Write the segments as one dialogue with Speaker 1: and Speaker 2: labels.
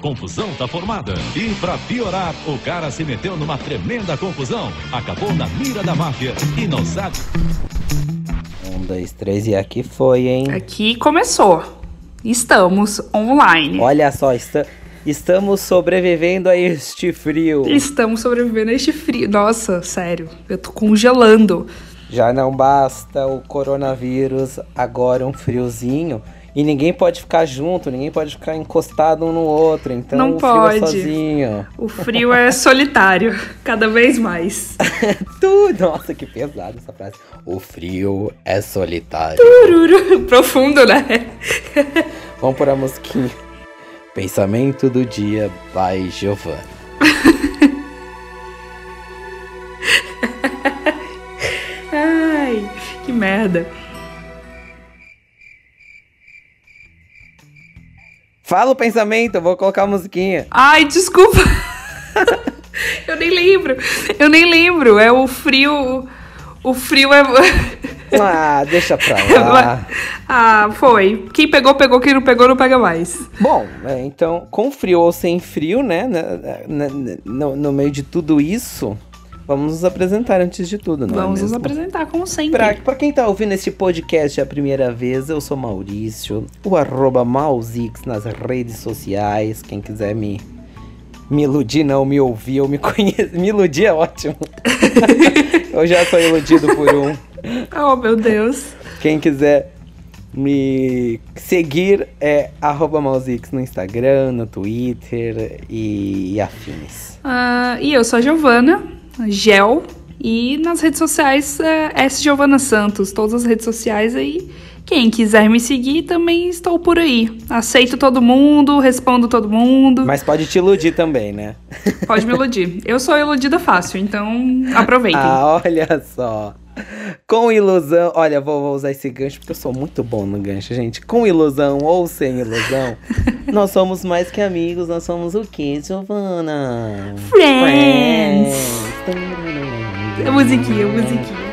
Speaker 1: confusão tá formada. E pra piorar, o cara se meteu numa tremenda confusão. Acabou na mira da máfia e não sabe.
Speaker 2: Um, dois, três e aqui foi, hein?
Speaker 3: Aqui começou. Estamos online.
Speaker 2: Olha só, está, estamos sobrevivendo a este frio.
Speaker 3: Estamos sobrevivendo a este frio. Nossa, sério, eu tô congelando.
Speaker 2: Já não basta o coronavírus, agora um friozinho. E ninguém pode ficar junto, ninguém pode ficar encostado um no outro. Então
Speaker 3: Não
Speaker 2: o
Speaker 3: pode.
Speaker 2: frio é sozinho.
Speaker 3: O frio é solitário, cada vez mais.
Speaker 2: Tudo. Nossa, que pesado essa frase. O frio é solitário.
Speaker 3: Tururu. Profundo, né?
Speaker 2: Vamos por a musiquinha. Pensamento do dia by Giovanna.
Speaker 3: Ai, que merda.
Speaker 2: Fala o pensamento, eu vou colocar a musiquinha.
Speaker 3: Ai, desculpa. Eu nem lembro. Eu nem lembro. É o frio. O frio é.
Speaker 2: Ah, deixa pra lá.
Speaker 3: ah, foi. Quem pegou, pegou. Quem não pegou, não pega mais.
Speaker 2: Bom, é, então, com frio ou sem frio, né? né, né, né, No, no meio de tudo isso, vamos nos apresentar antes de tudo, não é
Speaker 3: Vamos nos
Speaker 2: mesmo?
Speaker 3: apresentar, como sempre.
Speaker 2: Pra, pra quem tá ouvindo esse podcast a primeira vez, eu sou Maurício, o arroba Mauzix nas redes sociais. Quem quiser me, me iludir, não me ouvir ou me conhecer. Me iludir é ótimo. eu já sou iludido por um.
Speaker 3: Oh, meu Deus.
Speaker 2: Quem quiser me seguir é arroba no Instagram, no Twitter e, e afins.
Speaker 3: Ah, e eu sou a Giovana, Gel. E nas redes sociais, é S. Giovana Santos. Todas as redes sociais aí. Quem quiser me seguir, também estou por aí. Aceito todo mundo, respondo todo mundo.
Speaker 2: Mas pode te iludir também, né?
Speaker 3: Pode me iludir. Eu sou iludida fácil, então aproveitem.
Speaker 2: Ah, olha só. Com ilusão. Olha, vou, vou usar esse gancho porque eu sou muito bom no gancho, gente. Com ilusão ou sem ilusão, nós somos mais que amigos. Nós somos o quê, Giovana?
Speaker 3: Friends.
Speaker 2: Friends.
Speaker 3: A musiquinha, a musiquinha.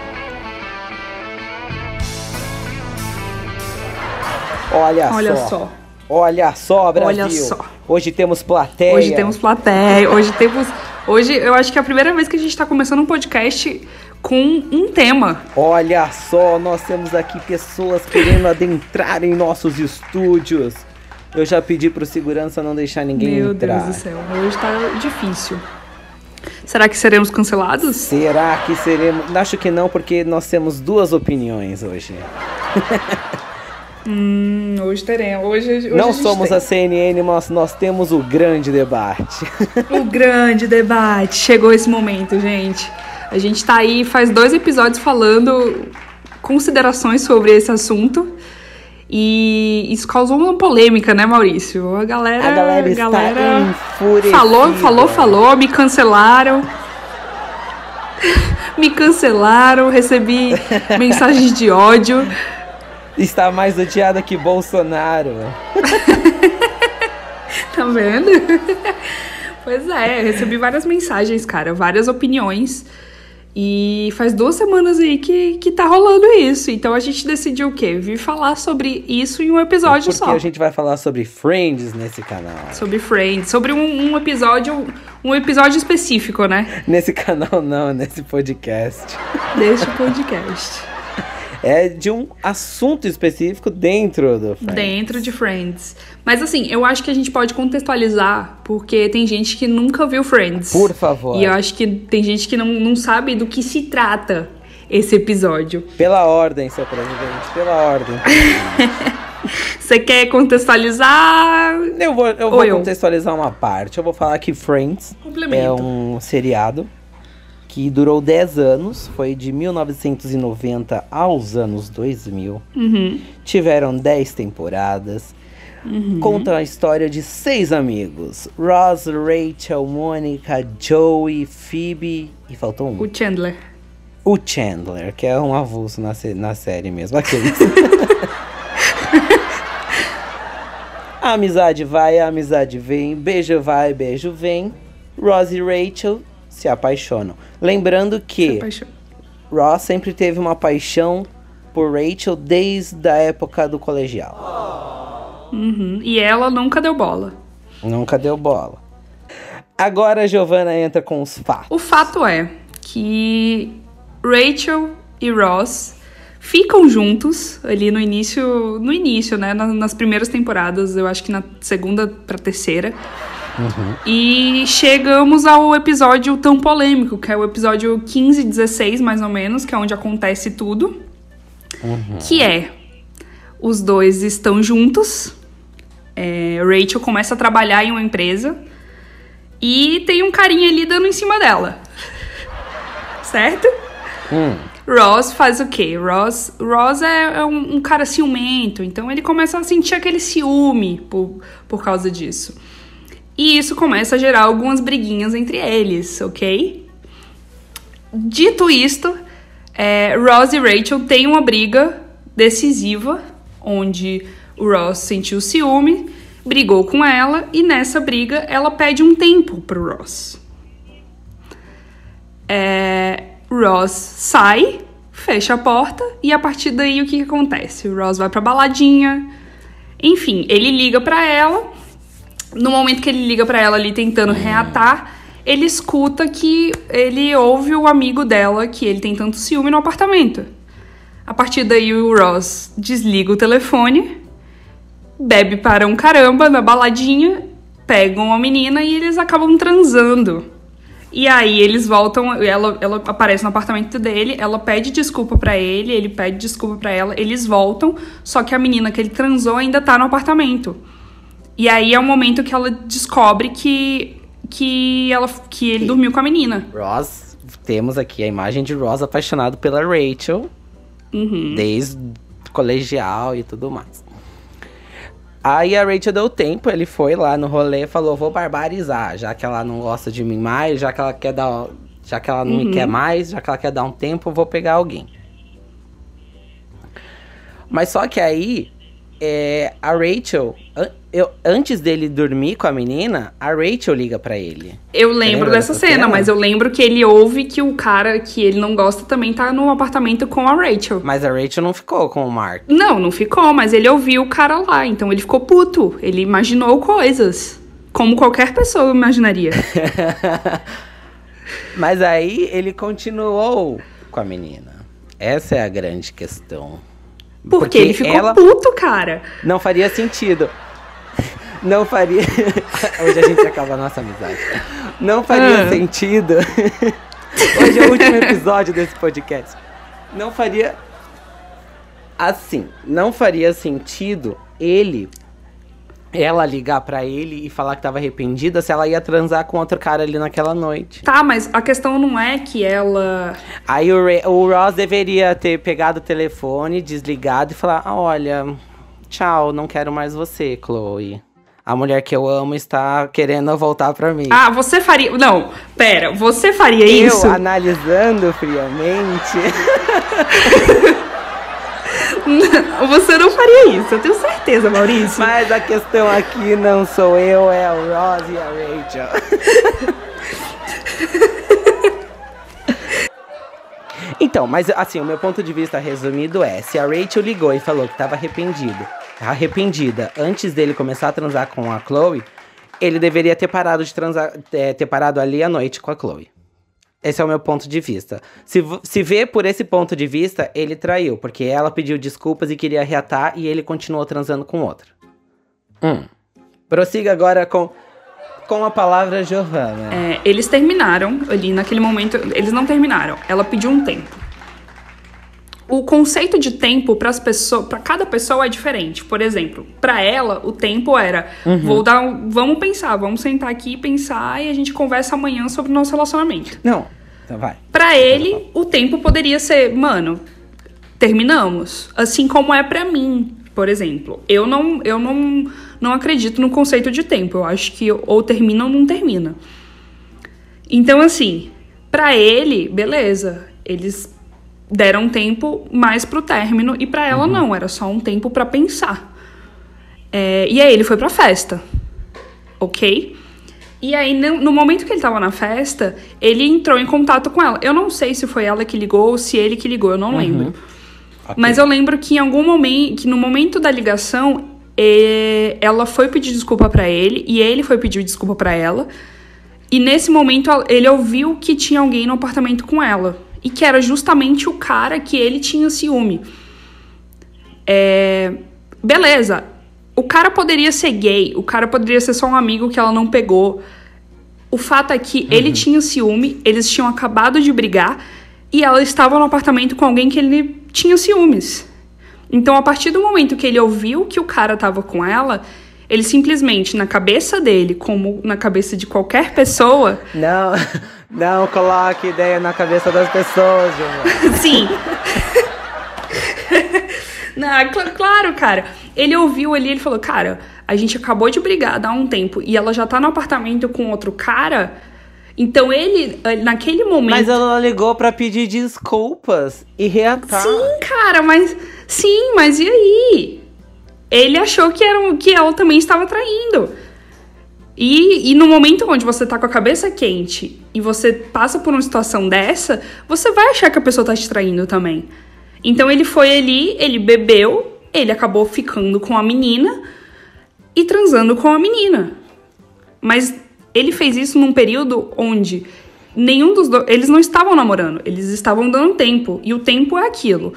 Speaker 2: Olha,
Speaker 3: Olha
Speaker 2: só.
Speaker 3: só.
Speaker 2: Olha só, Brasil.
Speaker 3: Olha só.
Speaker 2: Hoje temos plateia.
Speaker 3: Hoje temos plateia, hoje temos. Hoje eu acho que é a primeira vez que a gente tá começando um podcast com um tema.
Speaker 2: Olha só, nós temos aqui pessoas querendo adentrar em nossos estúdios. Eu já pedi pro segurança não deixar ninguém
Speaker 3: Meu
Speaker 2: entrar.
Speaker 3: Deus do céu, hoje tá difícil. Será que seremos cancelados?
Speaker 2: Será que seremos? Acho que não, porque nós temos duas opiniões hoje.
Speaker 3: Hum, hoje teremos. Hoje, hoje
Speaker 2: não
Speaker 3: a
Speaker 2: somos
Speaker 3: tem.
Speaker 2: a CNN, mas nós temos o grande debate.
Speaker 3: O grande debate. Chegou esse momento, gente. A gente tá aí faz dois episódios falando considerações sobre esse assunto. E isso causou uma polêmica, né, Maurício? A galera.
Speaker 2: A galera está
Speaker 3: galera falou, falou, falou, me cancelaram. me cancelaram, recebi mensagens de ódio.
Speaker 2: Está mais odiada que Bolsonaro.
Speaker 3: Tá vendo? pois é, recebi várias mensagens, cara, várias opiniões. E faz duas semanas aí que, que tá rolando isso. Então a gente decidiu o quê? Vir falar sobre isso em um episódio
Speaker 2: Porque
Speaker 3: só.
Speaker 2: a gente vai falar sobre Friends nesse canal.
Speaker 3: Sobre Friends. Sobre um, um episódio. Um episódio específico, né?
Speaker 2: Nesse canal não, nesse podcast.
Speaker 3: Deste podcast.
Speaker 2: É de um assunto específico dentro do Friends.
Speaker 3: Dentro de Friends. Mas assim, eu acho que a gente pode contextualizar, porque tem gente que nunca viu Friends.
Speaker 2: Por favor.
Speaker 3: E eu acho que tem gente que não, não sabe do que se trata esse episódio.
Speaker 2: Pela ordem, seu presidente, pela ordem.
Speaker 3: Você quer contextualizar?
Speaker 2: Eu vou, eu
Speaker 3: Ou
Speaker 2: vou
Speaker 3: eu?
Speaker 2: contextualizar uma parte. Eu vou falar que Friends é um seriado que durou 10 anos, foi de 1990 aos anos 2000.
Speaker 3: Uhum.
Speaker 2: Tiveram 10 temporadas. Conta a história de seis amigos: Ross, Rachel, Mônica, Joey, Phoebe e faltou um.
Speaker 3: O Chandler.
Speaker 2: O Chandler, que é um avulso na, na série mesmo. Aqueles. a amizade vai, a amizade vem. Beijo vai, beijo vem. Ross e Rachel se apaixonam. Lembrando que. Ross sempre teve uma paixão por Rachel desde a época do colegial.
Speaker 3: Uhum. E ela nunca deu bola.
Speaker 2: Nunca deu bola. Agora a Giovanna entra com os fatos.
Speaker 3: O fato é que Rachel e Ross ficam juntos ali no início, no início, né, nas primeiras temporadas, eu acho que na segunda para terceira. Uhum. E chegamos ao episódio tão polêmico, que é o episódio 15 16, mais ou menos, que é onde acontece tudo. Uhum. Que é: os dois estão juntos. É, Rachel começa a trabalhar em uma empresa e tem um carinha ali dando em cima dela. certo? Hum. Ross faz o quê? Ross, Ross é, é um, um, cara ciumento, então ele começa a sentir aquele ciúme por, por causa disso. E isso começa a gerar algumas briguinhas entre eles, ok? Dito isto, é, Ross e Rachel têm uma briga decisiva, onde o Ross sentiu ciúme, brigou com ela e nessa briga ela pede um tempo pro Ross. É, Ross sai, fecha a porta e a partir daí o que, que acontece? O Ross vai pra baladinha, enfim, ele liga para ela. No momento que ele liga para ela ali tentando reatar, ele escuta que ele ouve o amigo dela que ele tem tanto ciúme no apartamento. A partir daí o Ross desliga o telefone, bebe para um caramba na baladinha, pegam a menina e eles acabam transando. E aí eles voltam, ela, ela aparece no apartamento dele, ela pede desculpa para ele, ele pede desculpa para ela, eles voltam, só que a menina que ele transou ainda tá no apartamento. E aí é o momento que ela descobre que que ela que ele dormiu com a menina.
Speaker 2: Ross, temos aqui a imagem de Ross apaixonado pela Rachel. Uhum. Desde colegial e tudo mais. Aí a Rachel deu tempo, ele foi lá no rolê e falou: vou barbarizar, já que ela não gosta de mim mais, já que ela quer dar. Já que ela não uhum. me quer mais, já que ela quer dar um tempo, eu vou pegar alguém. Mas só que aí, é, a Rachel, eu, antes dele dormir com a menina, a Rachel liga para ele.
Speaker 3: Eu lembro dessa cena, cena, mas eu lembro que ele ouve que o cara que ele não gosta também tá no apartamento com a Rachel.
Speaker 2: Mas a Rachel não ficou com o Mark.
Speaker 3: Não, não ficou, mas ele ouviu o cara lá, então ele ficou puto. Ele imaginou coisas. Como qualquer pessoa imaginaria.
Speaker 2: mas aí ele continuou com a menina. Essa é a grande questão.
Speaker 3: Porque, Porque ele ficou ela... puto, cara.
Speaker 2: Não faria sentido. Não faria. Hoje a gente acaba a nossa amizade. Não faria ah. sentido. Hoje é o último episódio desse podcast. Não faria. Assim, não faria sentido ele ela ligar para ele e falar que tava arrependida se ela ia transar com outro cara ali naquela noite.
Speaker 3: Tá, mas a questão não é que ela.
Speaker 2: Aí o, Ray, o Ross deveria ter pegado o telefone, desligado e falar: ah, olha, tchau, não quero mais você, Chloe. A mulher que eu amo está querendo voltar para mim.
Speaker 3: Ah, você faria. Não, pera, você faria
Speaker 2: eu,
Speaker 3: isso?
Speaker 2: Eu, analisando friamente.
Speaker 3: Você não faria isso, eu tenho certeza, Maurício.
Speaker 2: Mas a questão aqui não sou eu, é o Ross e a Rachel. então, mas assim, o meu ponto de vista resumido é: se a Rachel ligou e falou que estava arrependido, arrependida antes dele começar a transar com a Chloe, ele deveria ter parado de transar, é, ter parado ali à noite com a Chloe. Esse é o meu ponto de vista. Se, se vê por esse ponto de vista, ele traiu, porque ela pediu desculpas e queria reatar e ele continuou transando com outra. Hum. Prossiga agora com, com a palavra Giovanna.
Speaker 3: É, eles terminaram ali naquele momento. Eles não terminaram. Ela pediu um tempo. O conceito de tempo para as pessoas, para cada pessoa é diferente. Por exemplo, para ela o tempo era, uhum. vou dar, um, vamos pensar, vamos sentar aqui e pensar e a gente conversa amanhã sobre o nosso relacionamento.
Speaker 2: Não, então vai.
Speaker 3: Para ele, o tempo poderia ser, mano, terminamos. Assim como é para mim, por exemplo. Eu não, eu não, não acredito no conceito de tempo. Eu acho que ou termina ou não termina. Então, assim, para ele, beleza. Eles deram tempo mais pro término e para ela uhum. não, era só um tempo para pensar. É, e aí ele foi pra festa, ok? E aí, no momento que ele tava na festa, ele entrou em contato com ela. Eu não sei se foi ela que ligou ou se ele que ligou, eu não uhum. lembro. Okay. Mas eu lembro que em algum momento, que no momento da ligação, e ela foi pedir desculpa para ele e ele foi pedir desculpa para ela. E nesse momento ele ouviu que tinha alguém no apartamento com ela e que era justamente o cara que ele tinha ciúme. É... Beleza, o cara poderia ser gay, o cara poderia ser só um amigo que ela não pegou. O fato é que uhum. ele tinha ciúme, eles tinham acabado de brigar e ela estava no apartamento com alguém que ele tinha ciúmes. Então, a partir do momento que ele ouviu que o cara estava com ela, ele simplesmente, na cabeça dele, como na cabeça de qualquer pessoa.
Speaker 2: Não, não coloque ideia na cabeça das pessoas, Gilmar.
Speaker 3: Sim. não, claro, cara. Ele ouviu ali, ele falou: Cara, a gente acabou de brigar há um tempo e ela já tá no apartamento com outro cara. Então ele, eh, naquele momento.
Speaker 2: Mas ela ligou para pedir desculpas e reatar.
Speaker 3: Sim, cara, mas. Sim, mas e aí? Ele achou que, era, que ela também estava traindo. E, e no momento onde você tá com a cabeça quente e você passa por uma situação dessa, você vai achar que a pessoa tá te traindo também. Então ele foi ali, ele bebeu, ele acabou ficando com a menina e transando com a menina. Mas ele fez isso num período onde nenhum dos dois. Eles não estavam namorando, eles estavam dando tempo. E o tempo é aquilo.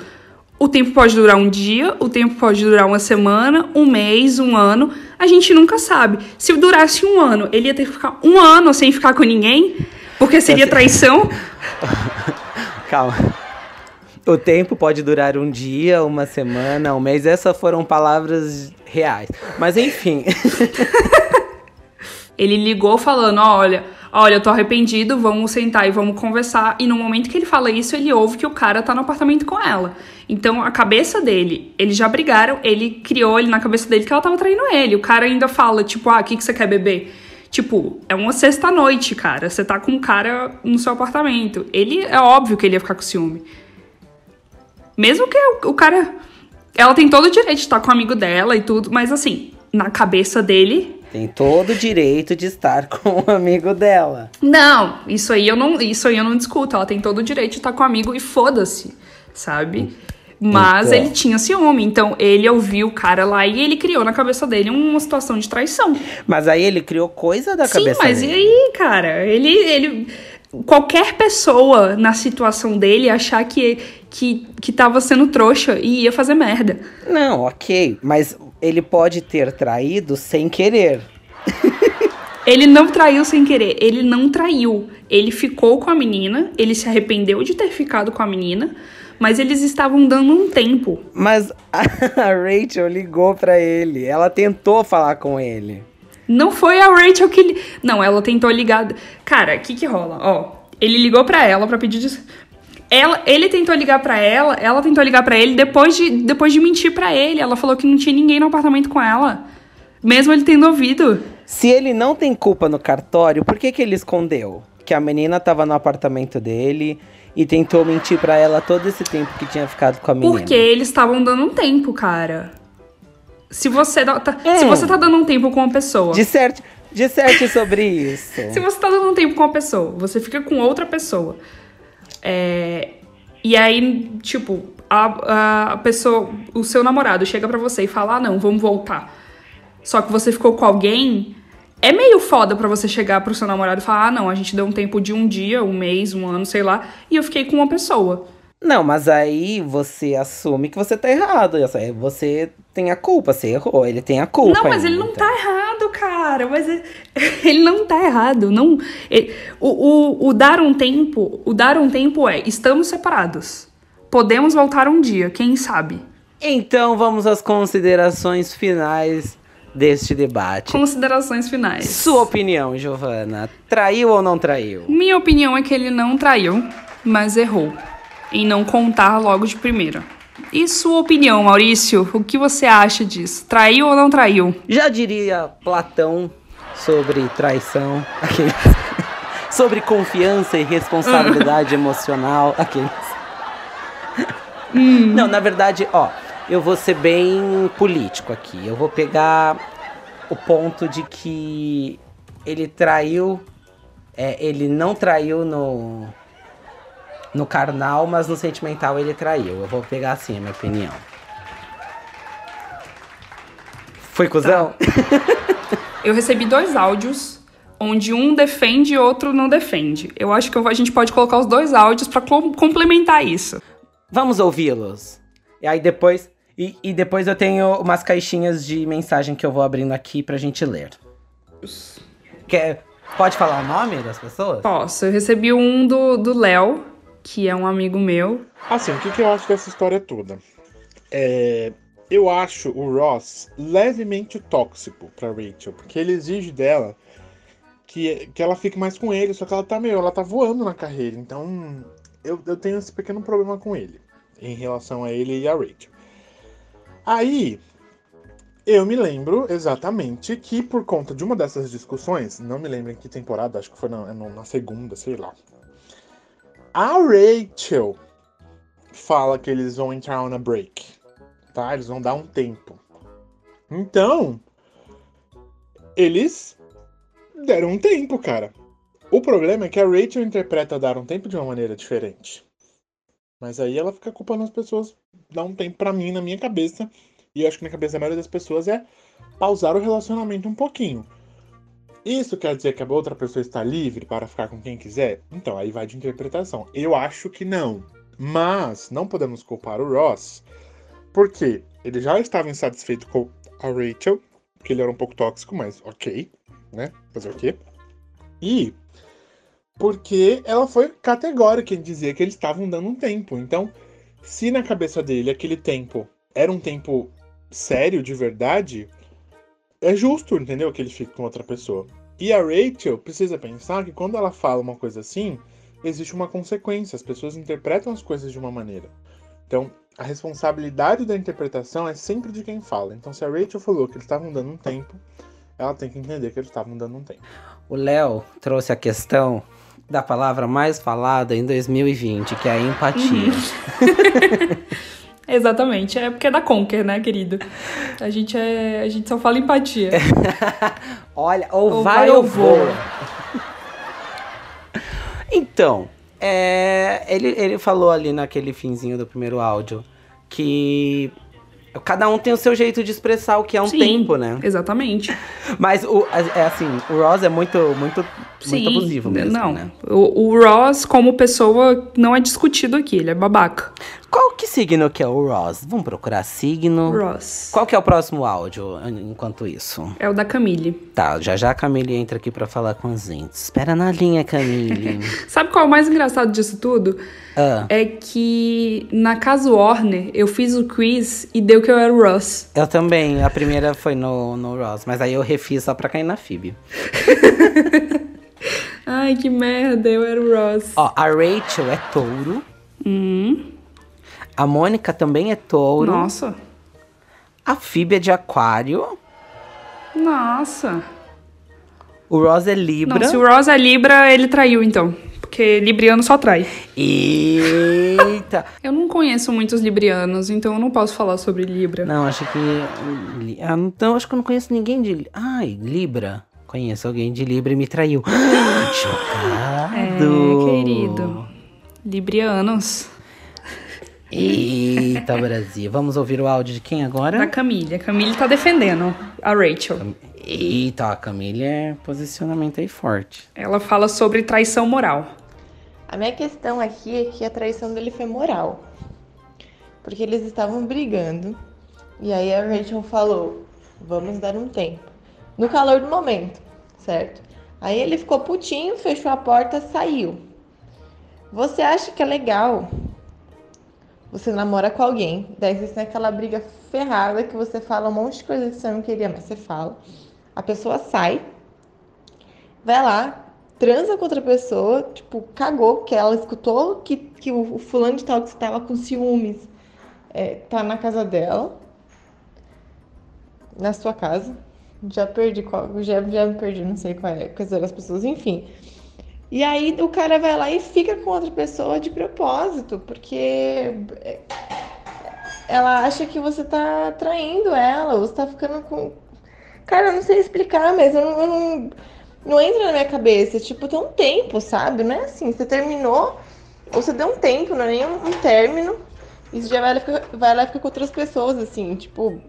Speaker 3: O tempo pode durar um dia, o tempo pode durar uma semana, um mês, um ano. A gente nunca sabe. Se durasse um ano, ele ia ter que ficar um ano sem ficar com ninguém, porque seria traição.
Speaker 2: Calma. O tempo pode durar um dia, uma semana, um mês. Essas foram palavras reais. Mas enfim.
Speaker 3: Ele ligou falando: olha, olha, eu tô arrependido, vamos sentar e vamos conversar. E no momento que ele fala isso, ele ouve que o cara tá no apartamento com ela. Então a cabeça dele, eles já brigaram, ele criou ele na cabeça dele que ela tava traindo ele. O cara ainda fala, tipo, ah, o que, que você quer beber? Tipo, é uma sexta-noite, cara. Você tá com um cara no seu apartamento. Ele é óbvio que ele ia ficar com ciúme. Mesmo que o, o cara. Ela tem todo o direito de estar com o amigo dela e tudo, mas assim, na cabeça dele,
Speaker 2: tem todo o direito de estar com o amigo dela.
Speaker 3: Não, isso aí eu não, isso aí eu não discuto. Ela tem todo o direito de estar com o amigo e foda-se, sabe? Mas então. ele tinha ciúme, então ele ouviu o cara lá e ele criou na cabeça dele uma situação de traição.
Speaker 2: Mas aí ele criou coisa da Sim, cabeça
Speaker 3: mas
Speaker 2: dele.
Speaker 3: e aí, cara? Ele, ele. Qualquer pessoa na situação dele achar que, que, que tava sendo trouxa e ia fazer merda.
Speaker 2: Não, ok. Mas ele pode ter traído sem querer.
Speaker 3: ele não traiu sem querer, ele não traiu. Ele ficou com a menina, ele se arrependeu de ter ficado com a menina, mas eles estavam dando um tempo.
Speaker 2: Mas a Rachel ligou para ele, ela tentou falar com ele.
Speaker 3: Não foi a Rachel que. Não, ela tentou ligar. Cara, o que que rola? Ó, ele ligou para ela para pedir. Ela, ele tentou ligar para ela, ela tentou ligar para ele depois de, depois de mentir para ele. Ela falou que não tinha ninguém no apartamento com ela. Mesmo ele tendo ouvido.
Speaker 2: Se ele não tem culpa no cartório, por que, que ele escondeu? Que a menina tava no apartamento dele e tentou mentir para ela todo esse tempo que tinha ficado com a menina.
Speaker 3: Porque eles estavam dando um tempo, cara. Se você, tá, hum. se você tá dando um tempo com uma pessoa.
Speaker 2: Disserte, disserte sobre isso.
Speaker 3: se você tá dando um tempo com uma pessoa, você fica com outra pessoa. É, e aí, tipo, a, a pessoa, o seu namorado chega para você e fala: ah, não, vamos voltar. Só que você ficou com alguém. É meio foda para você chegar pro seu namorado e falar: ah, não, a gente deu um tempo de um dia, um mês, um ano, sei lá, e eu fiquei com uma pessoa.
Speaker 2: Não, mas aí você assume que você tá errado. Você tem a culpa, você errou, ele tem a culpa.
Speaker 3: Não, mas ainda, ele não tá errado, cara. Mas ele não tá errado. Não, ele, o, o, o dar um tempo, o dar um tempo é, estamos separados. Podemos voltar um dia, quem sabe?
Speaker 2: Então vamos às considerações finais deste debate.
Speaker 3: Considerações finais.
Speaker 2: Sua opinião, Giovana. Traiu ou não traiu?
Speaker 3: Minha opinião é que ele não traiu, mas errou em não contar logo de primeira. E sua opinião, Maurício? O que você acha disso? Traiu ou não traiu?
Speaker 2: Já diria Platão sobre traição, aqueles. sobre confiança e responsabilidade emocional, aqueles. Hum. Não, na verdade, ó, eu vou ser bem político aqui. Eu vou pegar o ponto de que ele traiu, é, ele não traiu no no carnal, mas no sentimental ele traiu. Eu vou pegar assim a minha opinião. Foi cuzão?
Speaker 3: Eu recebi dois áudios onde um defende e outro não defende. Eu acho que a gente pode colocar os dois áudios para complementar isso.
Speaker 2: Vamos ouvi-los. E aí depois. E, e, depois eu tenho umas caixinhas de mensagem que eu vou abrindo aqui pra gente ler. Quer, pode falar o nome das pessoas?
Speaker 3: Posso. Eu recebi um do Léo, que é um amigo meu.
Speaker 4: Assim, o que, que eu acho dessa história toda? É, eu acho o Ross levemente tóxico pra Rachel, porque ele exige dela que, que ela fique mais com ele, só que ela tá meio, ela tá voando na carreira, então eu, eu tenho esse pequeno problema com ele em relação a ele e a Rachel. Aí, eu me lembro exatamente que por conta de uma dessas discussões, não me lembro em que temporada, acho que foi na, na segunda, sei lá. A Rachel fala que eles vão entrar on a break, tá? Eles vão dar um tempo. Então, eles deram um tempo, cara. O problema é que a Rachel interpreta dar um tempo de uma maneira diferente. Mas aí ela fica culpando as pessoas, dá um tempo para mim na minha cabeça. E eu acho que na cabeça da maioria das pessoas é pausar o relacionamento um pouquinho. Isso quer dizer que a outra pessoa está livre para ficar com quem quiser? Então, aí vai de interpretação. Eu acho que não. Mas não podemos culpar o Ross, porque ele já estava insatisfeito com a Rachel, que ele era um pouco tóxico, mas ok, né? Fazer o quê? E porque ela foi categórica em dizer que eles estavam dando um tempo. Então, se na cabeça dele aquele tempo era um tempo sério, de verdade, é justo, entendeu? Que ele fique com outra pessoa. E a Rachel precisa pensar que quando ela fala uma coisa assim, existe uma consequência. As pessoas interpretam as coisas de uma maneira. Então, a responsabilidade da interpretação é sempre de quem fala. Então, se a Rachel falou que eles estavam dando um tempo, ela tem que entender que eles estavam dando um tempo.
Speaker 2: O Léo trouxe a questão da palavra mais falada em 2020, que é a empatia. Uhum.
Speaker 3: Exatamente, é porque é da Conquer, né, querido? A gente, é, a gente só fala empatia.
Speaker 2: Olha, ou, ou vai, vai ou voa. então, é, ele, ele falou ali naquele finzinho do primeiro áudio que Cada um tem o seu jeito de expressar o que é um
Speaker 3: Sim,
Speaker 2: tempo, né?
Speaker 3: Exatamente.
Speaker 2: Mas o, é assim, o Ross é muito, muito, Sim, muito abusivo mesmo.
Speaker 3: Não.
Speaker 2: Né?
Speaker 3: O, o Ross, como pessoa, não é discutido aqui, ele é babaca.
Speaker 2: Qual que signo que é o Ross? Vamos procurar signo.
Speaker 3: Ross.
Speaker 2: Qual que é o próximo áudio enquanto isso?
Speaker 3: É o da Camille.
Speaker 2: Tá, já já a Camille entra aqui para falar com a gente. Espera na linha, Camille.
Speaker 3: Sabe qual é o mais engraçado disso tudo?
Speaker 2: Ah.
Speaker 3: É que na casa Warner eu fiz o quiz e deu que eu era o Ross.
Speaker 2: Eu também. A primeira foi no, no Ross, mas aí eu refiz só pra cair na Phoebe.
Speaker 3: Ai, que merda, eu era o Ross.
Speaker 2: Ó, a Rachel é touro.
Speaker 3: Hum.
Speaker 2: A Mônica também é touro.
Speaker 3: Nossa.
Speaker 2: A Phoebe é de aquário.
Speaker 3: Nossa.
Speaker 2: O Ross é Libra.
Speaker 3: Não, se o Ross é Libra, ele traiu então. Porque Libriano só trai.
Speaker 2: Eita!
Speaker 3: eu não conheço muitos Librianos, então eu não posso falar sobre Libra.
Speaker 2: Não, acho que. Ah, então, acho que eu não conheço ninguém de. Ai, Libra. Conheço alguém de Libra e me traiu. Chocado!
Speaker 3: É, querido. Librianos.
Speaker 2: Eita, Brasil. Vamos ouvir o áudio de quem agora?
Speaker 3: Da Camille. A Camille tá defendendo a Rachel.
Speaker 2: Eita, a Camille é posicionamento aí forte.
Speaker 3: Ela fala sobre traição moral.
Speaker 5: A minha questão aqui é que a traição dele foi moral. Porque eles estavam brigando. E aí a Rachel falou: vamos dar um tempo. No calor do momento, certo? Aí ele ficou putinho, fechou a porta, saiu. Você acha que é legal você namora com alguém, daí você tem aquela briga ferrada que você fala um monte de coisa que você não queria, mas você fala. A pessoa sai, vai lá, transa com outra pessoa, tipo, cagou, que ela escutou que, que o, fulano de tal que estava com ciúmes é, tá na casa dela, na sua casa. Já perdi qual, já, já me perdi, não sei qual é, quais eram as pessoas, enfim. E aí o cara vai lá e fica com outra pessoa de propósito, porque ela acha que você tá traindo ela, você tá ficando com. Cara, eu não sei explicar, mas eu não, eu não, não entra na minha cabeça. Tipo, tem um tempo, sabe? Não é assim, você terminou, ou você deu um tempo, não é nem um, um término, e você já vai lá, fica, vai lá e fica com outras pessoas, assim, tipo,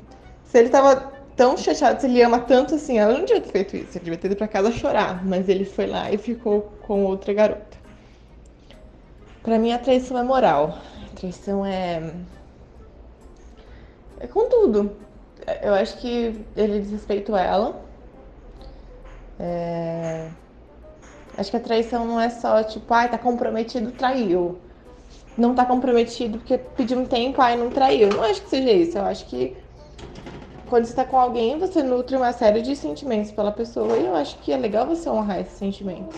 Speaker 5: se ele tava tão chateado, se ele ama tanto assim, ela não devia ter feito isso, ele devia ter ido pra casa chorar, mas ele foi lá e ficou com outra garota. Pra mim a traição é moral. A traição é é com tudo. Eu acho que ele desrespeitou ela. É... Acho que a traição não é só tipo, ai, tá comprometido, traiu. Não tá comprometido porque pediu um tempo, ai, não traiu. Não acho que seja isso. Eu acho que quando você tá com alguém, você nutre uma série de sentimentos pela pessoa e eu acho que é legal você honrar esses sentimentos.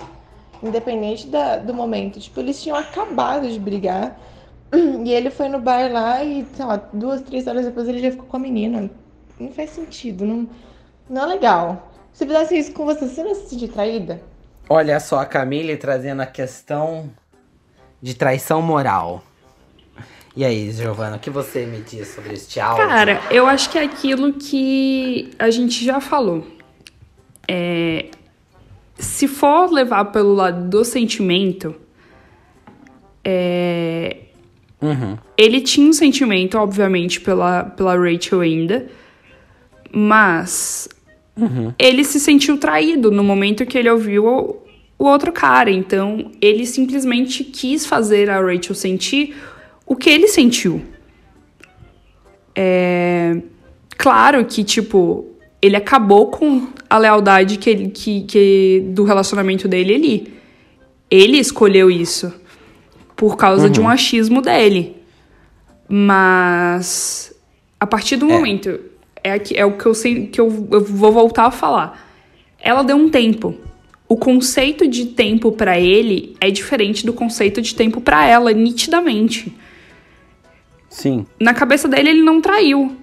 Speaker 5: Independente da, do momento. Tipo, eles tinham acabado de brigar e ele foi no bar lá e, sei lá, duas, três horas depois ele já ficou com a menina. Não faz sentido, não, não é legal. Se fizesse isso com você, você não se sentir traída?
Speaker 2: Olha só a Camille trazendo a questão de traição moral. E aí, Giovana, o que você me diz sobre este áudio?
Speaker 3: Cara, eu acho que é aquilo que a gente já falou. É, se for levar pelo lado do sentimento, é,
Speaker 2: Uhum.
Speaker 3: ele tinha um sentimento, obviamente, pela, pela Rachel ainda, mas ele se sentiu traído no momento que ele ouviu o, o outro cara. Então, ele simplesmente quis fazer a Rachel sentir o que ele sentiu. É, claro que, tipo, ele acabou com a lealdade que ele, que, que, do relacionamento dele ali. Ele escolheu isso por causa de um achismo dele. Mas a partir do
Speaker 2: É.
Speaker 3: momento é, aqui- é o que eu sei que eu, eu vou voltar a falar. Ela deu um tempo. O conceito de tempo pra ele é diferente do conceito de tempo pra ela, nitidamente.
Speaker 2: Sim.
Speaker 3: Na cabeça dele ele não traiu.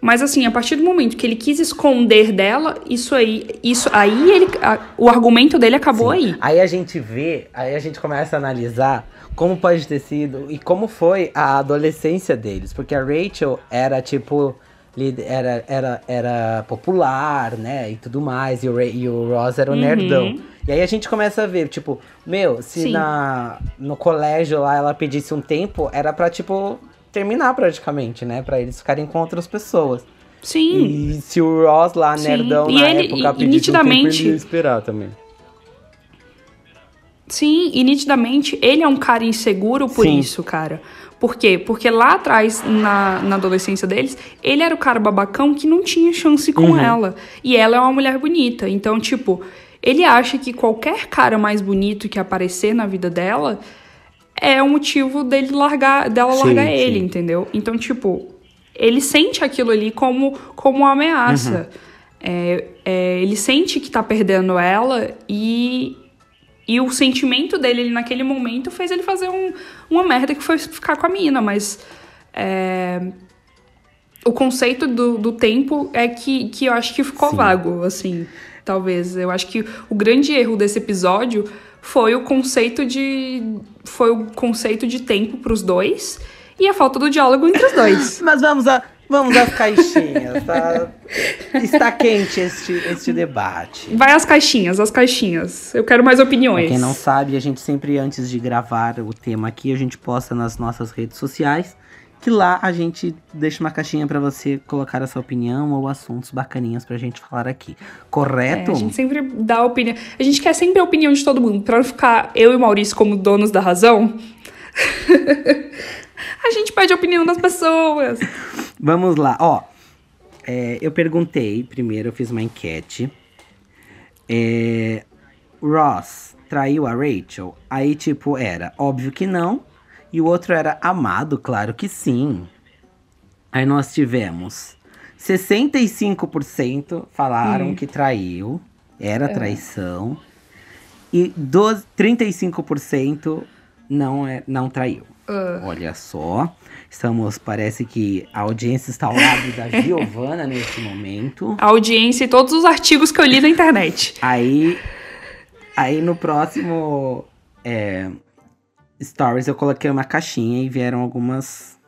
Speaker 3: Mas assim, a partir do momento que ele quis esconder dela, isso aí, isso aí ele, a- o argumento dele acabou aí.
Speaker 2: Aí a gente vê, aí a gente começa a analisar como pode ter sido e como foi a adolescência deles. Porque a Rachel era tipo. Era, era, era popular, né? E tudo mais. E o, Ra- e o Ross era o nerdão. E aí a gente começa a ver, tipo, meu, se
Speaker 3: Sim.
Speaker 2: na, no colégio lá ela pedisse um tempo, era pra, tipo, terminar praticamente, né? Pra eles ficarem com outras pessoas.
Speaker 3: Sim.
Speaker 2: E se o Ross lá,
Speaker 3: Sim,
Speaker 2: nerdão,
Speaker 3: e
Speaker 2: na
Speaker 3: ele-
Speaker 2: época, pedisse um tempo,
Speaker 3: nitidamente-
Speaker 2: ele ia esperar também.
Speaker 3: Sim, e nitidamente ele é um cara inseguro por
Speaker 2: Sim.
Speaker 3: isso, cara. Por quê? Porque lá atrás, na, na adolescência deles, ele era o cara babacão que não tinha chance com ela. E ela é uma mulher bonita. Então, tipo, ele acha que qualquer cara mais bonito que aparecer na vida dela é o motivo dele largar, dela
Speaker 2: Sim,
Speaker 3: largar
Speaker 2: sim.
Speaker 3: ele, entendeu? Então, tipo, ele sente aquilo ali como, como uma ameaça. É, é, ele sente que tá perdendo ela e, e o sentimento dele naquele momento fez ele fazer um- uma merda que foi ficar com a mina, mas é, o conceito do, do tempo é que, que eu acho que ficou
Speaker 2: Sim.
Speaker 3: vago, assim, talvez. Eu acho que o grande erro desse episódio foi o conceito de. Foi o conceito de tempo pros dois e a falta do diálogo entre os dois.
Speaker 2: Mas vamos a, vamos às caixinhas, tá? Está quente este, este debate.
Speaker 3: Vai às caixinhas, às caixinhas. Eu quero mais
Speaker 2: Pra
Speaker 3: opiniões.
Speaker 2: quem não sabe, a gente sempre, antes de gravar o tema aqui, a gente posta nas nossas redes sociais. Que lá a gente deixa uma caixinha pra você colocar a sua opinião ou assuntos bacaninhas pra gente falar aqui.
Speaker 3: É,
Speaker 2: Correto?
Speaker 3: a gente sempre dá a opinião. A gente quer sempre a opinião de todo mundo. Pra não ficar eu e o Maurício como donos da razão. a gente pede a opinião das pessoas.
Speaker 2: Vamos lá, ó. É, eu perguntei, primeiro eu fiz uma enquete. É, Ross traiu a Rachel? Aí, tipo, era óbvio que não. E o outro era amado, claro que sim. Aí nós tivemos 65% falaram que traiu, era traição. E 12, 35% não, é, não traiu. Olha só. Estamos, parece que a audiência está ao lado da Giovana nesse momento.
Speaker 3: A audiência e todos os artigos que eu li na internet.
Speaker 2: Aí, aí no próximo é, Stories eu coloquei uma caixinha e vieram algumas.